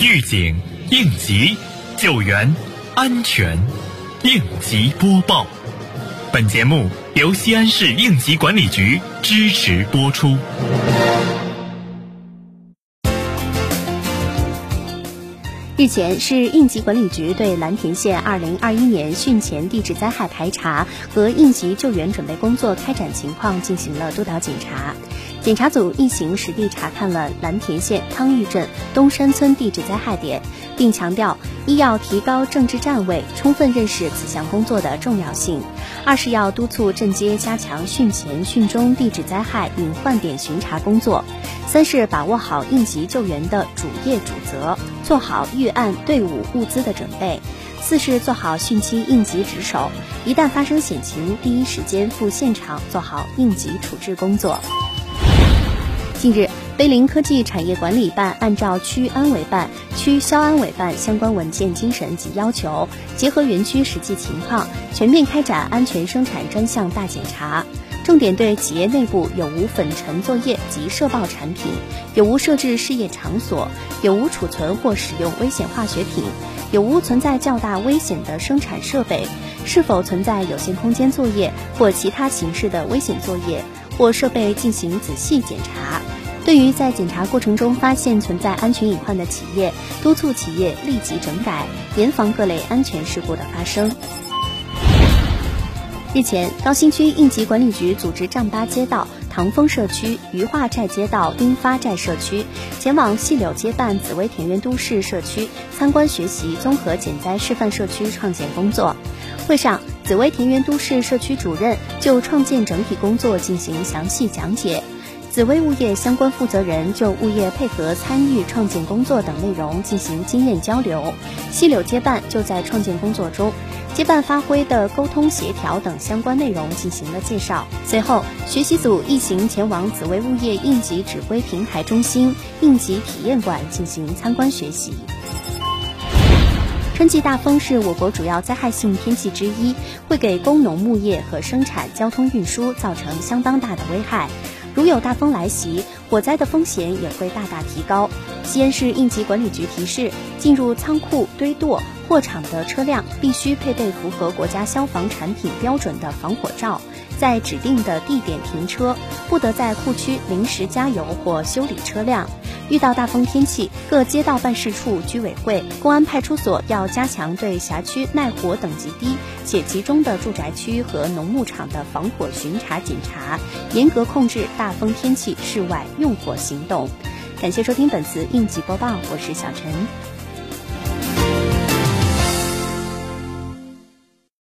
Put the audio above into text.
预警、应急、救援、安全，应急播报。本节目由西安市应急管理局支持播出。日前，市应急管理局对蓝田县2021年汛前地质灾害排查和应急救援准备工作开展情况进行了督导检查。检查组一行实地查看了蓝田县汤峪镇东山村地质灾害点，并强调：一要提高政治站位，充分认识此项工作的重要性；二是要督促镇街加强汛前、汛中地质灾害隐患点巡查工作；三是把握好应急救援的主业主责，做好预案队伍物资的准备；四是做好汛期应急值守，一旦发生险情，第一时间赴现场做好应急处置工作。近日，碑林科技产业管理办按照区安委办、区消安委办相关文件精神及要求，结合园区实际情况，全面开展安全生产专项大检查，重点对企业内部有无粉尘作业及涉爆产品，有无设置事业场所，有无储存或使用危险化学品，有无存在较大危险的生产设备，是否存在有限空间作业或其他形式的危险作业。或设备进行仔细检查。对于在检查过程中发现存在安全隐患的企业，督促企业立即整改，严防各类安全事故的发生。日前，高新区应急管理局组织丈八街道、唐峰社区、余化寨街道、丁发寨社区前往细柳街办紫薇田园都市社区参观学习综合减灾示范社区创建工作。会上，紫薇田园都市社区主任就创建整体工作进行详细讲解，紫薇物业相关负责人就物业配合参与创建工作等内容进行经验交流。西柳街办就在创建工作中，接办发挥的沟通协调等相关内容进行了介绍。随后，学习组一行前往紫薇物业应急指挥平台中心应急体验馆进行参观学习。春季大风是我国主要灾害性天气之一，会给工农牧业和生产、交通运输造成相当大的危害。如有大风来袭，火灾的风险也会大大提高。西安市应急管理局提示：进入仓库、堆垛、货场的车辆必须配备符合国家消防产品标准的防火罩。在指定的地点停车，不得在库区临时加油或修理车辆。遇到大风天气，各街道办事处、居委会、公安派出所要加强对辖区耐火等级低且集中的住宅区和农牧场的防火巡查检查，严格控制大风天气室外用火行动。感谢收听本次应急播报，我是小陈。